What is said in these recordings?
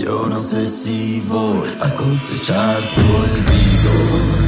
Yo no sé si voy a cosechar tu olvido.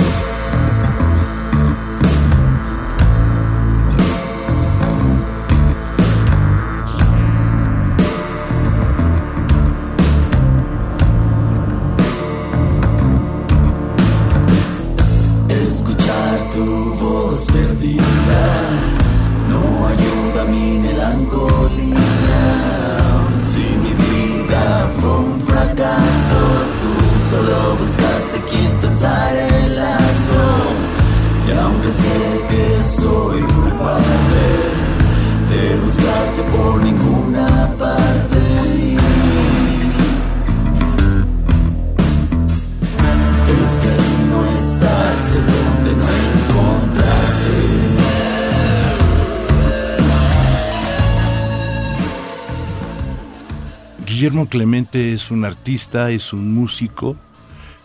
Guillermo Clemente es un artista, es un músico,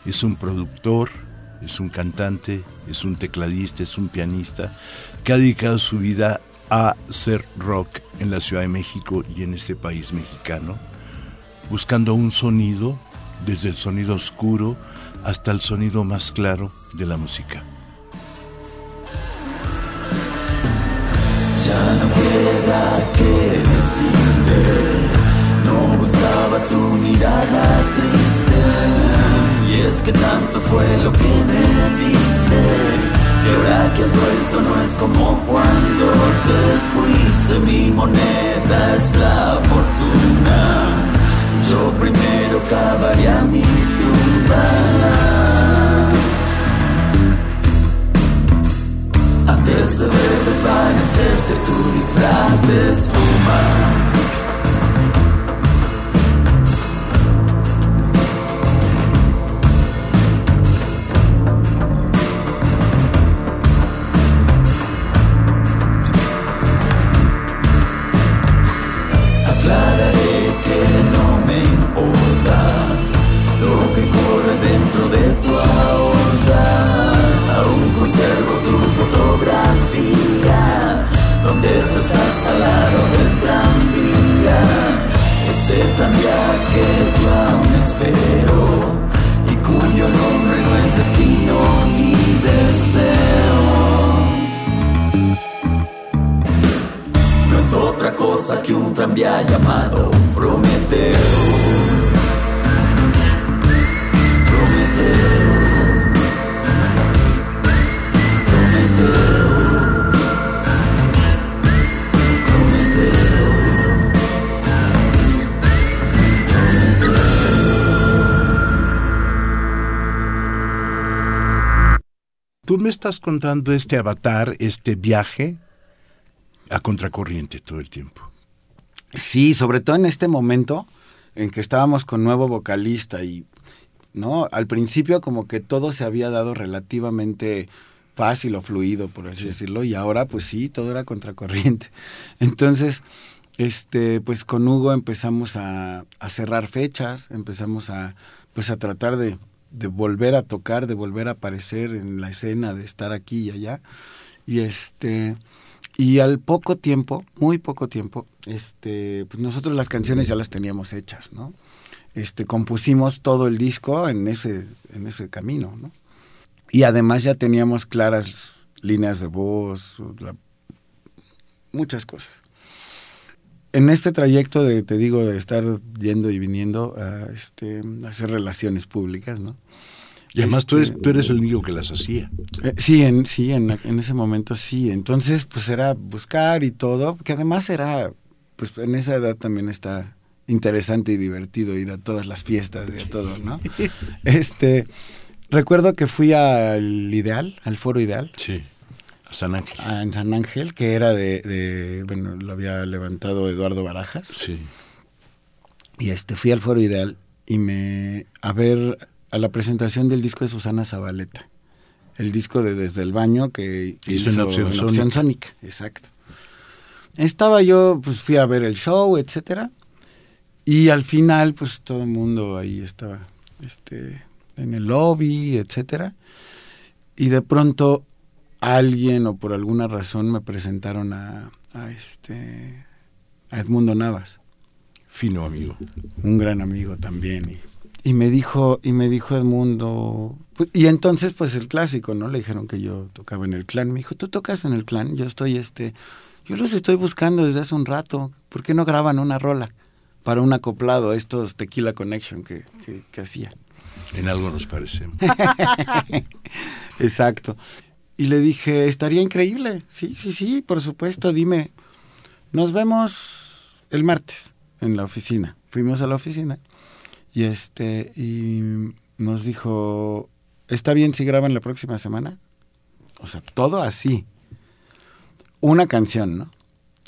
es un productor, es un cantante, es un tecladista, es un pianista que ha dedicado su vida a hacer rock en la Ciudad de México y en este país mexicano, buscando un sonido, desde el sonido oscuro hasta el sonido más claro de la música. Buscaba tu mirada triste. Y es que tanto fue lo que me diste. Y ahora que has vuelto no es como cuando te fuiste. Mi moneda es la fortuna. Yo primero cavaría otra cosa que un tranvía llamado Prometeo. Tú me estás contando este avatar, este viaje a contracorriente todo el tiempo. Sí, sobre todo en este momento en que estábamos con nuevo vocalista y no, al principio como que todo se había dado relativamente fácil o fluido, por así decirlo, y ahora pues sí, todo era contracorriente. Entonces, este, pues con Hugo empezamos a, a cerrar fechas, empezamos a pues a tratar de, de volver a tocar, de volver a aparecer en la escena, de estar aquí y allá. Y este y al poco tiempo, muy poco tiempo, este, pues nosotros las canciones ya las teníamos hechas, ¿no? Este, compusimos todo el disco en ese, en ese camino, ¿no? Y además ya teníamos claras líneas de voz, muchas cosas. En este trayecto de, te digo, de estar yendo y viniendo a, este, a hacer relaciones públicas, ¿no? Y además tú, eres, Este, tú eres el único que las hacía. eh, sí, en, sí en, en ese momento sí. Entonces, pues era buscar y todo, que además era, pues en esa edad también está interesante y divertido ir a todas las fiestas y a todo, ¿no? este, recuerdo que fui al Ideal, al Foro Ideal, Sí. A San Ángel. a- en San Ángel, que era de, de, bueno, lo había levantado Eduardo Barajas. Sí. Y este, fui al Foro Ideal y me, a ver, a la presentación del disco de Susana Zabaleta. El disco de Desde el Baño que Hizo en Opción en Sónica. Sónica, exacto. Estaba yo, pues fui a ver el show, etcétera. Y al final, pues todo el mundo ahí estaba, este, en el lobby, etcétera. Y de pronto alguien o por alguna razón me presentaron a, a este, a Edmundo Navas Fino amigo. un gran amigo también y, y me dijo y me dijo Edmundo pues, y entonces pues el clásico no le dijeron que yo tocaba en el clan me dijo tú tocas en el clan yo estoy este yo los estoy buscando desde hace un rato ¿por qué no graban una rola para un acoplado a estos Tequila Connection que, que, que hacía En algo nos parecemos. Exacto. Y le dije, estaría increíble. Sí, sí, sí, por supuesto, dime. Nos vemos el martes en la oficina. Fuimos a la oficina y este y nos dijo, ¿está bien si graban la próxima semana? O sea, todo así. Una canción, ¿no?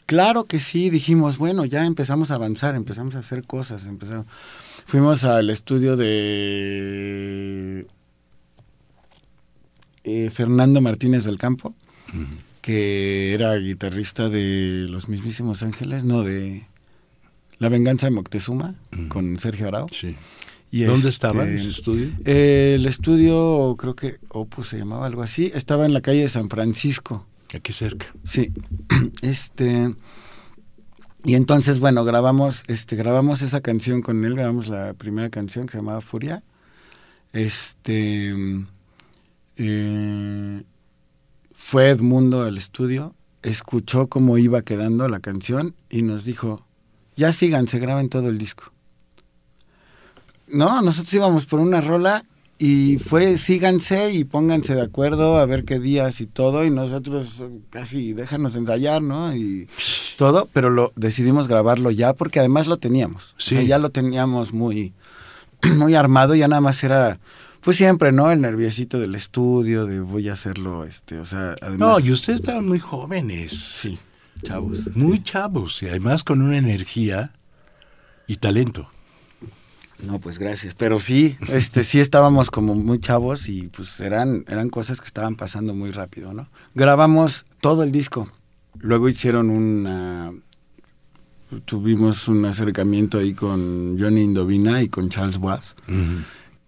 Claro que sí, dijimos, bueno, ya empezamos a avanzar, empezamos a hacer cosas, empezamos. Fuimos al estudio de eh, Fernando Martínez del Campo, que era guitarrista de Los mismísimos Ángeles, no, de La Venganza de Moctezuma, Ujú. con Sergio Arau. Sí. Y ¿Dónde este, estaba ese estudio? eh, el estudio, creo que Opus se llamaba algo así, estaba en la calle de San Francisco. Aquí cerca. Sí. Este. Y entonces, bueno, grabamos, este, grabamos esa canción con él, grabamos la primera canción que se llamaba Furia. Este. eh, fue Edmundo al estudio, escuchó cómo iba quedando la canción y nos dijo: Ya síganse, graben todo el disco. No, nosotros íbamos por una rola y fue síganse y pónganse de acuerdo a ver qué días y todo y nosotros casi déjanos ensayar, ¿no? Y todo, pero lo decidimos grabarlo ya porque además lo teníamos. Sí. O sea, ya lo teníamos muy muy armado, ya nada más era pues siempre, ¿no? El nerviosito del estudio de voy a hacerlo este, o sea, además No, y ustedes estaban muy jóvenes. sí, chavos. Muy chavos. Y además con una energía y talento. No, pues gracias. Pero sí, este, sí estábamos como muy chavos y pues eran, eran cosas que estaban pasando muy rápido, ¿no? Grabamos todo el disco. Luego hicieron una. Tuvimos un acercamiento ahí con Johnny Indovina y con Charles Bass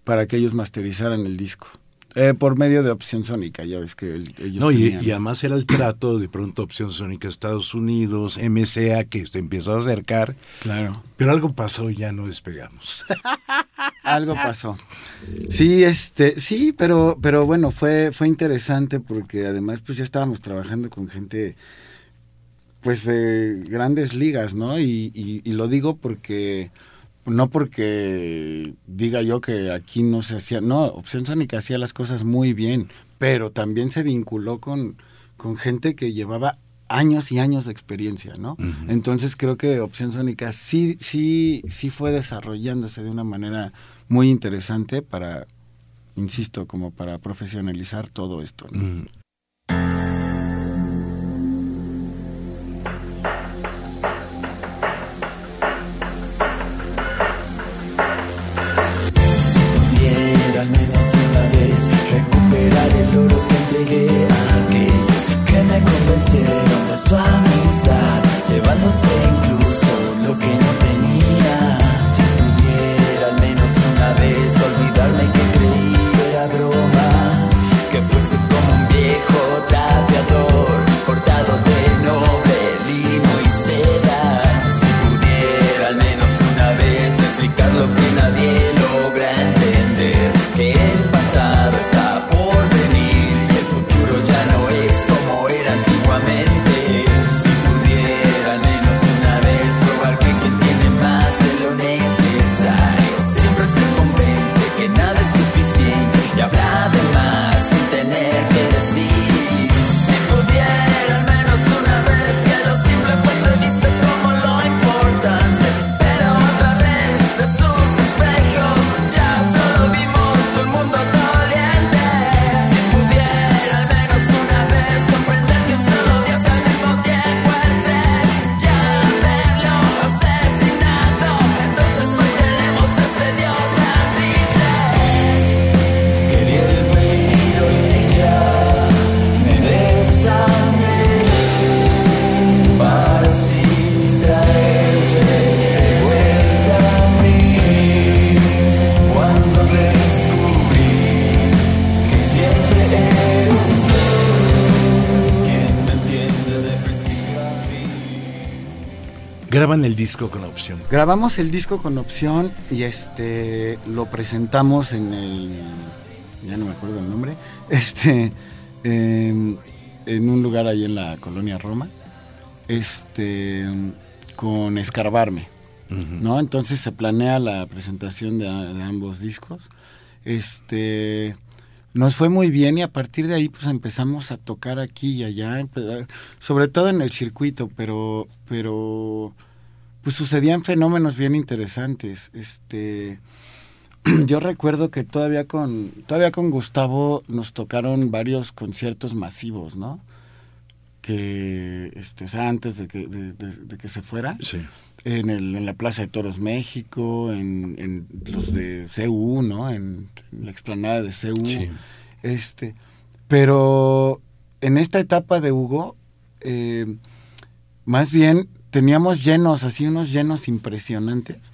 para que ellos masterizaran el disco. Eh, por medio de opción sónica, ya ves que el- ellos No, y, y además era el trato de pronto Opción Sónica Estados Unidos, MCA, que se empezó a acercar, Claro. pero algo pasó y ya no despegamos. Algo pasó. Sí, este, sí, pero, pero bueno, fue, fue interesante porque además pues ya estábamos trabajando con gente pues de grandes ligas, ¿no? Y, y, y lo digo porque, no porque diga yo que aquí no se hacía, no, Opción Sónica hacía las cosas muy bien, pero también se vinculó con, con gente que llevaba años y años de experiencia, ¿no? Entonces creo que Opción Sónica sí, sí, sí fue desarrollándose de una manera muy interesante para, insisto, como para profesionalizar todo esto. ¿no? Recuperar el oro que entregué a aquellos que me convencieron de su amistad, llevándose incluso lo que no Amém. Graban el disco con opción. Grabamos el disco con opción y este lo presentamos en el ya no me acuerdo el nombre, este em, en un lugar ahí en la colonia Roma, este con Escarbarme, ¿no? Entonces se planea la presentación de, de ambos discos. Este nos fue muy bien y a partir de ahí pues empezamos a tocar aquí y allá, sobre todo en el circuito, pero pero pues sucedían fenómenos bien interesantes. Este yo recuerdo que todavía con todavía con Gustavo nos tocaron varios conciertos masivos, ¿no? Que este, o sea, antes de que, de, que se fuera. Sí. En, el, en la Plaza de Toros México, en, en los de CU, ¿no? En, la explanada de CU. Sí. Este, pero en esta etapa de Hugo, eh, más bien teníamos llenos, así unos llenos impresionantes,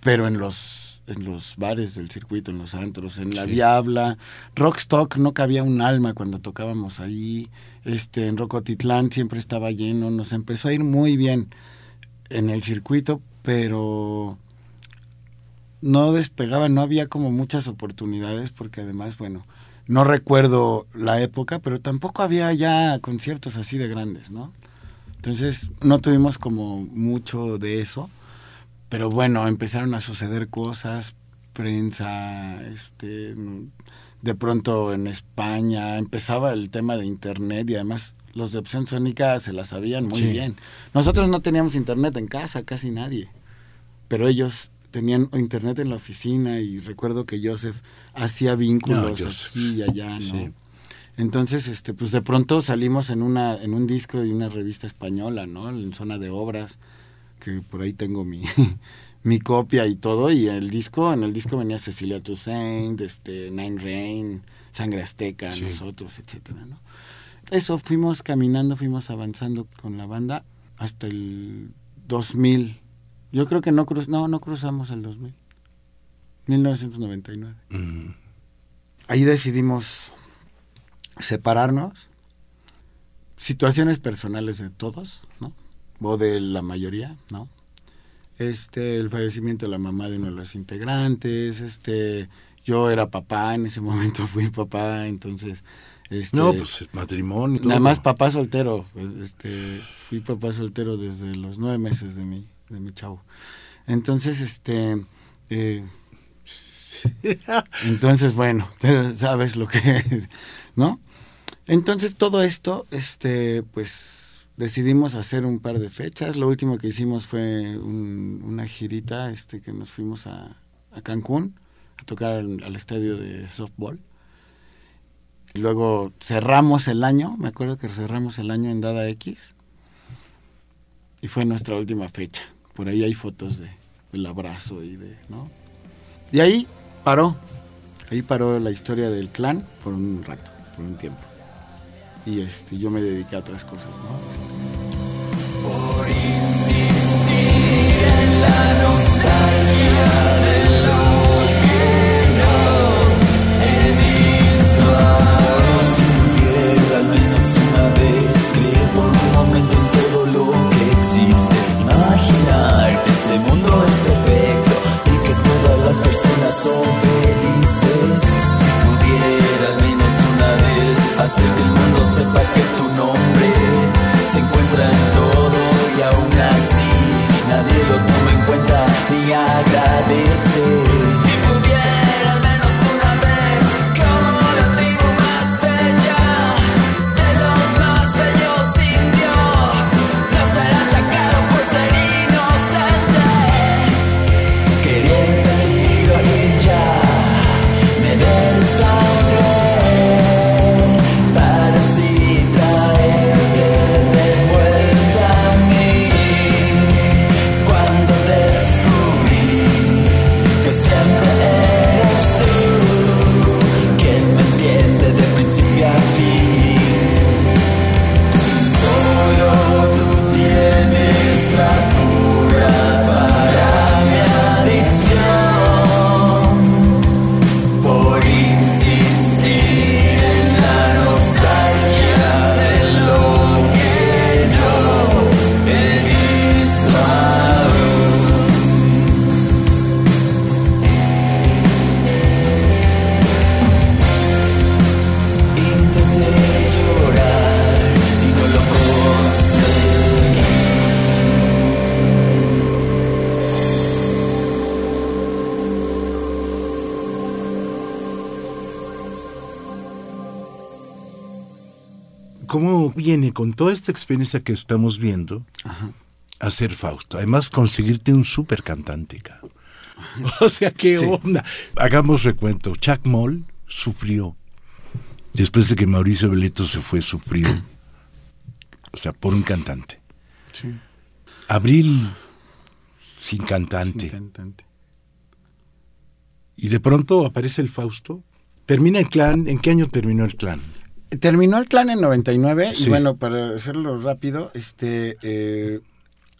pero en los, en los bares del circuito, en los antros, en La Diabla, Rockstock no cabía un alma cuando tocábamos ahí, este, en Rocotitlán siempre estaba lleno, nos empezó a ir muy bien en el circuito, pero no despegaba, no había como muchas oportunidades porque además, bueno, no recuerdo la época, pero tampoco había ya conciertos así de grandes, ¿no? Entonces no tuvimos como mucho de eso, pero bueno, empezaron a suceder cosas, prensa, este, de pronto en España empezaba el tema de internet y además los de opción sónica se la sabían muy Sí. bien. Nosotros no teníamos internet en casa, casi nadie, pero ellos tenían internet en la oficina y recuerdo que Joseph hacía vínculos No, Joseph. aquí y allá, ¿no? Sí. Entonces, este, pues de pronto salimos en una, en un disco de una revista española, ¿no? En zona de obras, que por ahí tengo mi, mi copia y todo, y en el disco, en el disco venía Cecilia Toussaint, este, Nine Rain, Sangre Azteca, Sí. nosotros, etcétera, ¿no? Eso, fuimos caminando, fuimos avanzando con la banda hasta el 2000. Yo creo que no cruz, no, no cruzamos el 2000. 1999 Mm. ahí decidimos separarnos. Situaciones personales de todos, ¿no? O de la mayoría, ¿no? Este, el fallecimiento de la mamá de uno de los integrantes, este, yo era papá, en ese momento fui papá, entonces, este, No, pues es matrimonio. todo. nada más papá soltero, pues, este, fui papá soltero desde los nueve meses de mi, de mi chavo. Entonces, este, eh, entonces, bueno, sabes lo que es, ¿no? Entonces todo esto, este, pues decidimos hacer un par de fechas. Lo último que hicimos fue un- una girita, este, que nos fuimos a, Cancún a tocar al, estadio de softball. Luego cerramos el año, me acuerdo que cerramos el año en Dada X. Y fue nuestra última fecha. Por ahí hay fotos de, del abrazo y de, ¿no? Y ahí paró. Ahí paró la historia del clan por un rato, por un tiempo. Y este, yo me dediqué a otras cosas, ¿no? Este, Tierra al menos una vez creer por un momento en todo lo que existe imaginar que este mundo es perfecto y que todas las personas son felices sepa que tu nombre se encuentra en todo y aún así nadie lo toma en cuenta ni agradece. Cómo viene con toda esta experiencia que estamos viendo a ser Fausto. Además, conseguirte un súper cantante. O sea, qué onda. Hagamos recuento. Chuck Moll sufrió. Después de que Mauricio Veleto se fue, sufrió. O sea, por un cantante. Sí. Abril sin cantante. Sin cantante. Y de pronto aparece el Fausto. Termina el clan. ¿En qué año terminó el clan? Terminó el clan en 99 Sí. y bueno, para hacerlo rápido, este, eh,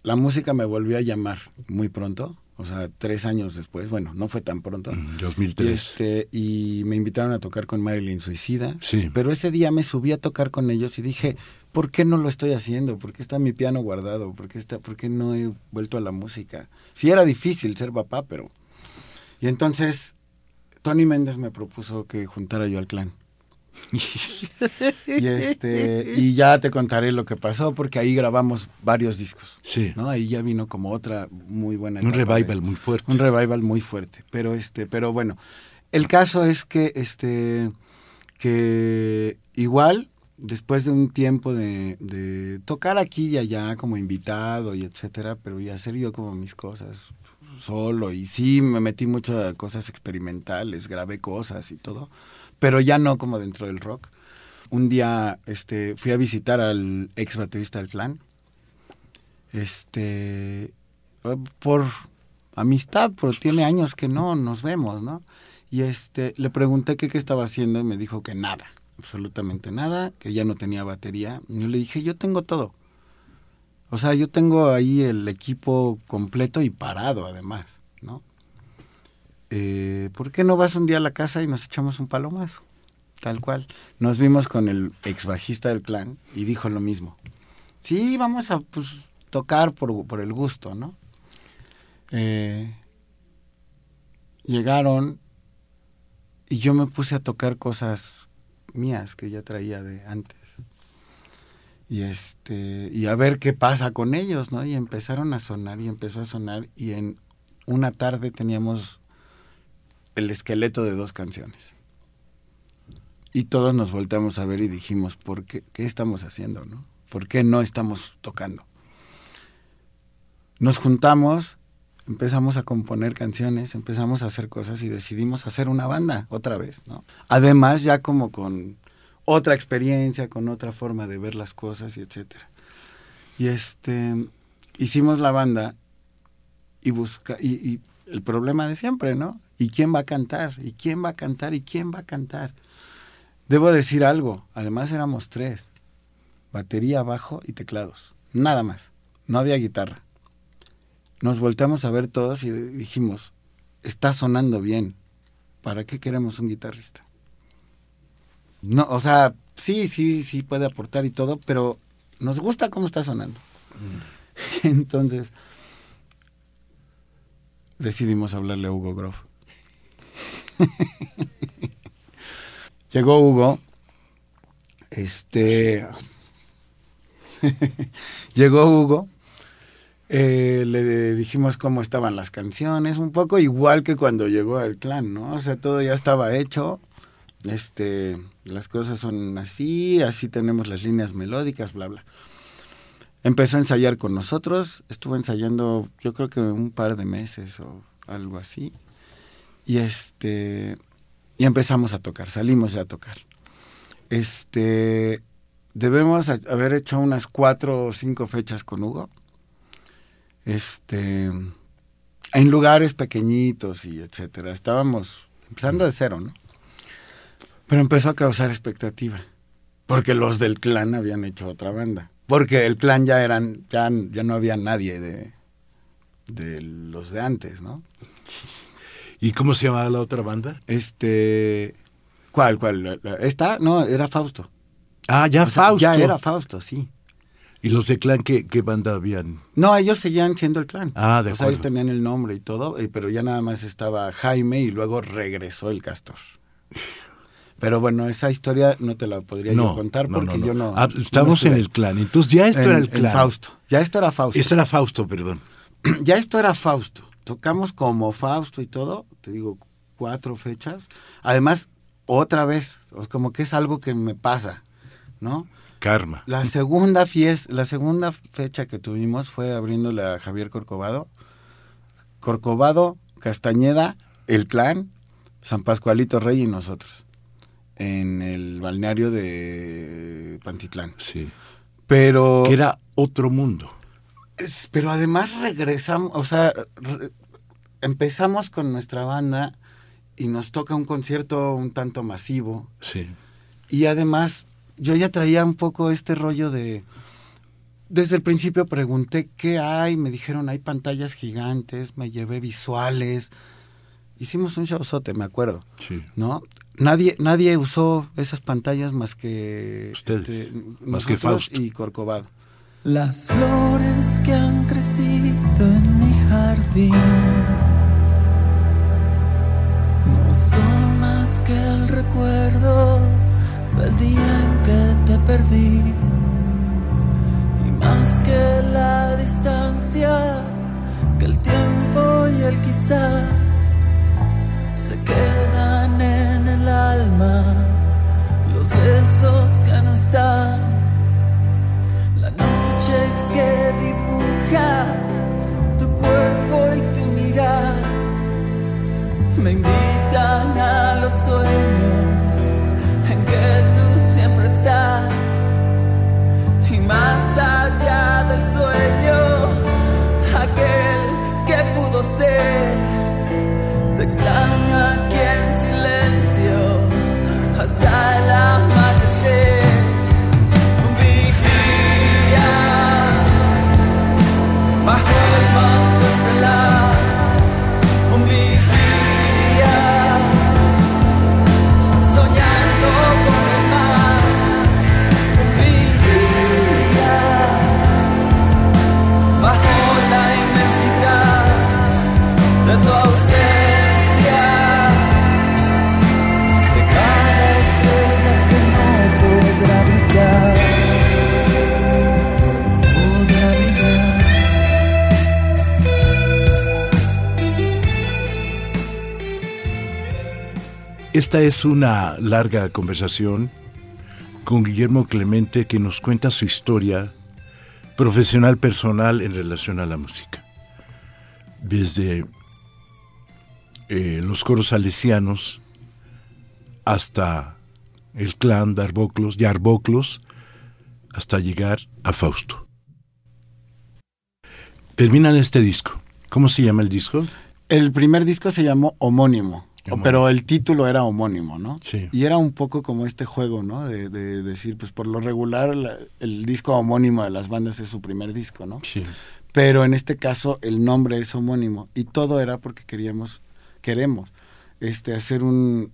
la música me volvió a llamar muy pronto, o sea, tres años después, bueno, no fue tan pronto. Mm, Y, 2003. este, y me invitaron a tocar con Marilyn Suicida. Sí. Pero ese día me subí a tocar con ellos y dije, ¿por qué no lo estoy haciendo? ¿Por qué está mi piano guardado? ¿Por qué, está, por qué no he vuelto a la música? Sí era difícil ser papá, pero... Y entonces Tony Méndez me propuso que juntara yo al clan. y este y ya te contaré lo que pasó porque ahí grabamos varios discos. Sí. ¿no? Ahí ya vino como otra muy buena Un etapa de- revival muy fuerte. un revival muy fuerte. Pero este, pero bueno, el caso es que este que igual después de un tiempo de, de tocar aquí y allá como invitado y etcétera, pero y hacer yo como mis cosas solo y sí me metí muchas cosas experimentales, grabé cosas y todo, pero ya no como dentro del rock. Un día este fui a visitar al ex baterista del clan. Este eh, por amistad, pero tiene años que no nos vemos, ¿no? Y este, le pregunté qué estaba haciendo y me dijo que nada, absolutamente nada, que ya no tenía batería. Y yo le dije, yo tengo todo. O sea, yo tengo ahí el equipo completo y parado además, ¿no? Eh, ¿Por qué no vas un día a la casa y nos echamos un palomazo? Tal cual. Nos vimos con el ex bajista del clan y dijo lo mismo. Sí, vamos a pues, tocar por, por el gusto, ¿no? Eh, llegaron y yo me puse a tocar cosas mías que ya traía de antes. Y este y a ver qué pasa con ellos, ¿no? Y empezaron a sonar y empezó a sonar y en una tarde teníamos el esqueleto de dos canciones. Y todos nos volteamos a ver y dijimos, ¿por qué, qué estamos haciendo, no? ¿Por qué no estamos tocando? Nos juntamos, empezamos a componer canciones, empezamos a hacer cosas y decidimos hacer una banda otra vez, ¿no? Además ya como con otra experiencia, con otra forma de ver las cosas y etcétera. Y este hicimos la banda y busca y, y el problema de siempre, ¿no? ¿Y quién va a cantar? ¿Y quién va a cantar? ¿Y quién va a cantar? Debo decir algo, además éramos tres, batería, bajo y teclados, nada más, no había guitarra. Nos volteamos a ver todos y dijimos, está sonando bien, ¿para qué queremos un guitarrista? No, o sea, sí, sí, sí puede aportar y todo, pero nos gusta cómo está sonando. Entonces, decidimos hablarle a Hugo Groff. Llegó Hugo, este, llegó Hugo, eh, le dijimos cómo estaban las canciones, un poco igual que cuando llegó al clan, ¿no? O sea, todo ya estaba hecho, este, las cosas son así, así tenemos las líneas melódicas, bla, bla. Empezó a ensayar con nosotros, estuvo ensayando yo creo que un par de meses o algo así. Y este y empezamos a tocar, salimos a tocar. Este debemos haber hecho unas cuatro o cinco fechas con Hugo. Este en lugares pequeñitos y etcétera. Estábamos empezando de cero, ¿no? Pero empezó a causar expectativa. Porque los del clan habían hecho otra banda. Porque el clan ya eran, ya, ya no había nadie de, de los de antes, ¿no? ¿Y cómo se llamaba la otra banda? Este. ¿Cuál, cuál? ¿Esta? No, era Fausto. Ah, ya O sea, Fausto. Ya era Fausto, sí. ¿Y los de Clan qué, qué banda habían? No, ellos seguían siendo el clan. Ah, de O sea, ellos acuerdo. tenían el nombre y todo, eh, pero ya nada más estaba Jaime y luego regresó el Castor. Pero bueno, esa historia no te la podría yo contar porque yo no. Ah, estamos en el Clan. Entonces ya esto En- era el Clan. Fausto. Ya esto era Fausto. Esto era Fausto, perdón. ya esto era Fausto. Tocamos como Fausto y todo, te digo, cuatro fechas. Además, otra vez, como que es algo que me pasa. ¿no? Karma. La segunda fiesta, la segunda fecha que tuvimos fue abriéndole a Javier Corcovado. Corcovado, Castañeda, El Clan, San Pascualito Rey y nosotros. En el balneario de Pantitlán. Sí. Pero. Que era otro mundo. es- pero además regresamos, o sea, re- empezamos con nuestra banda y nos toca un concierto un tanto masivo. Sí. Y además, yo ya traía un poco este rollo de. Desde el principio pregunté qué hay, me dijeron hay pantallas gigantes, me llevé visuales. Hicimos un showzote, me acuerdo, Sí. ¿no? Nadie, nadie usó esas pantallas más que Ustedes, este, más que Fausto. y Corcovado. Las flores que han crecido en mi jardín son más que el recuerdo del día en que te perdí. Y más que la distancia que el tiempo y el quizá se quedan en el alma los besos que no están. La noche que dibuja tu cuerpo y tu mirar me invitan a los sueños en que tú siempre estás. Y más allá del sueño aquel que pudo ser te extraño Esta es una larga conversación con Guillermo Clemente que nos cuenta su historia profesional personal en relación a la música. Desde eh, los coros salesianos hasta el clan de Arboclos, de Arboclos, hasta llegar a Fausto. Terminan este disco. ¿Cómo se llama el disco? El primer disco se llamó Homónimo, Homónimo. pero el título era homónimo, ¿no? Sí. Y era un poco como este juego, ¿no? De, de decir, pues por lo regular la- el disco homónimo de las bandas es su primer disco, ¿no? Sí. Pero en este caso el nombre es homónimo y todo era porque queríamos, queremos, este, hacer un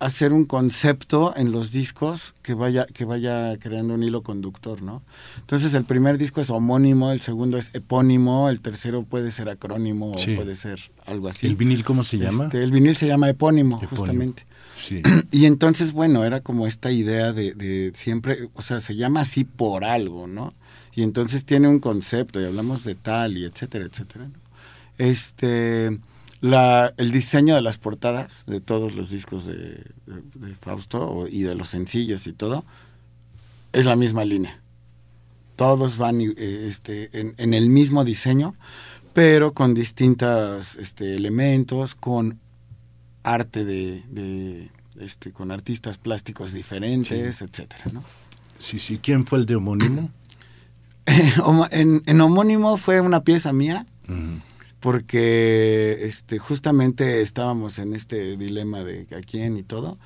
hacer un concepto en los discos que vaya que vaya creando un hilo conductor, ¿no? Entonces el primer disco es homónimo, el segundo es epónimo, el tercero puede ser acrónimo Sí. o puede ser algo así. ¿El vinil cómo se llama? Este, el vinil se llama epónimo, Epónimo. justamente. Sí. Y entonces, bueno, era como esta idea de, de siempre, o sea, se llama así por algo, ¿no? Y entonces tiene un concepto y hablamos de tal y etcétera, etcétera. ¿no? Este, la, el diseño de las portadas de todos los discos de, de- de Fausto y de los sencillos y todo es la misma línea. Todos van eh, este, en, en el mismo diseño, pero con distintos este, elementos, con arte de, de, este, con artistas plásticos diferentes, etcétera, ¿no? Sí, sí. ¿Quién fue el de homónimo? En, en homónimo fue una pieza mía. Porque este justamente estábamos en este dilema de a quién y todo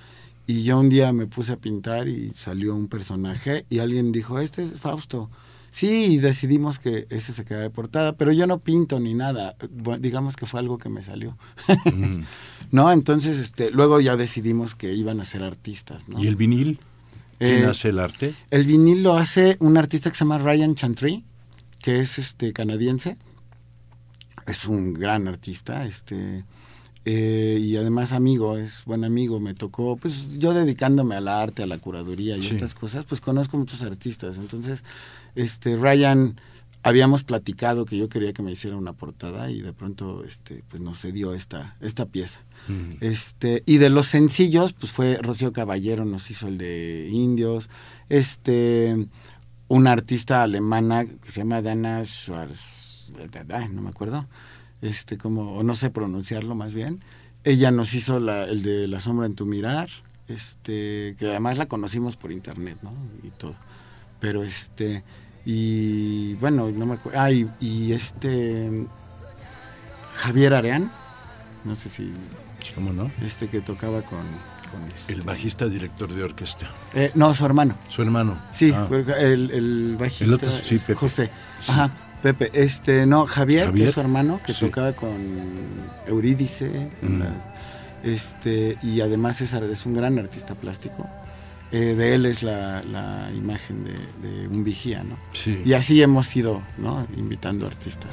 y yo un día me puse a pintar y salió un personaje y alguien dijo este es Fausto sí y decidimos que ese se queda de portada pero yo no pinto ni nada digamos que fue algo que me salió Ujú. no entonces este luego ya decidimos que iban a ser artistas ¿no? ¿Y el vinil? ¿Quién Eh, hace el arte? El vinil lo hace un artista que se llama Ryan Chantry, que es este canadiense. Es un gran artista, este eh, y además amigo, es buen amigo. Me tocó, pues yo dedicándome al arte, a la curaduría y Sí. estas cosas, pues conozco muchos artistas. Entonces, este Ryan habíamos platicado que yo quería que me hiciera una portada y de pronto este pues nos cedió esta esta pieza este y de los sencillos pues fue Rocío Caballero nos hizo el de Indios este una artista alemana que se llama Dana Schwarz no me acuerdo este como o no sé pronunciarlo más bien ella nos hizo la, el de La sombra en tu mirar este que además la conocimos por internet no y todo pero este y bueno, no me acuerdo. Ah, y, este. Javier Areán, no sé si. ¿Cómo no? Este que tocaba con. este, el bajista director de orquesta. Eh, no, su hermano. Su hermano. Sí, ah. el, el, bajista. El otro, sí. José. Ajá, Pepe. Este, no, Javier, que es su hermano, que tocaba con Eurídice. Mm. este, y además es, es un gran artista plástico. Eh, de él es la, imagen de, un vigía, ¿no? Sí. Y así hemos ido, ¿no? Invitando artistas.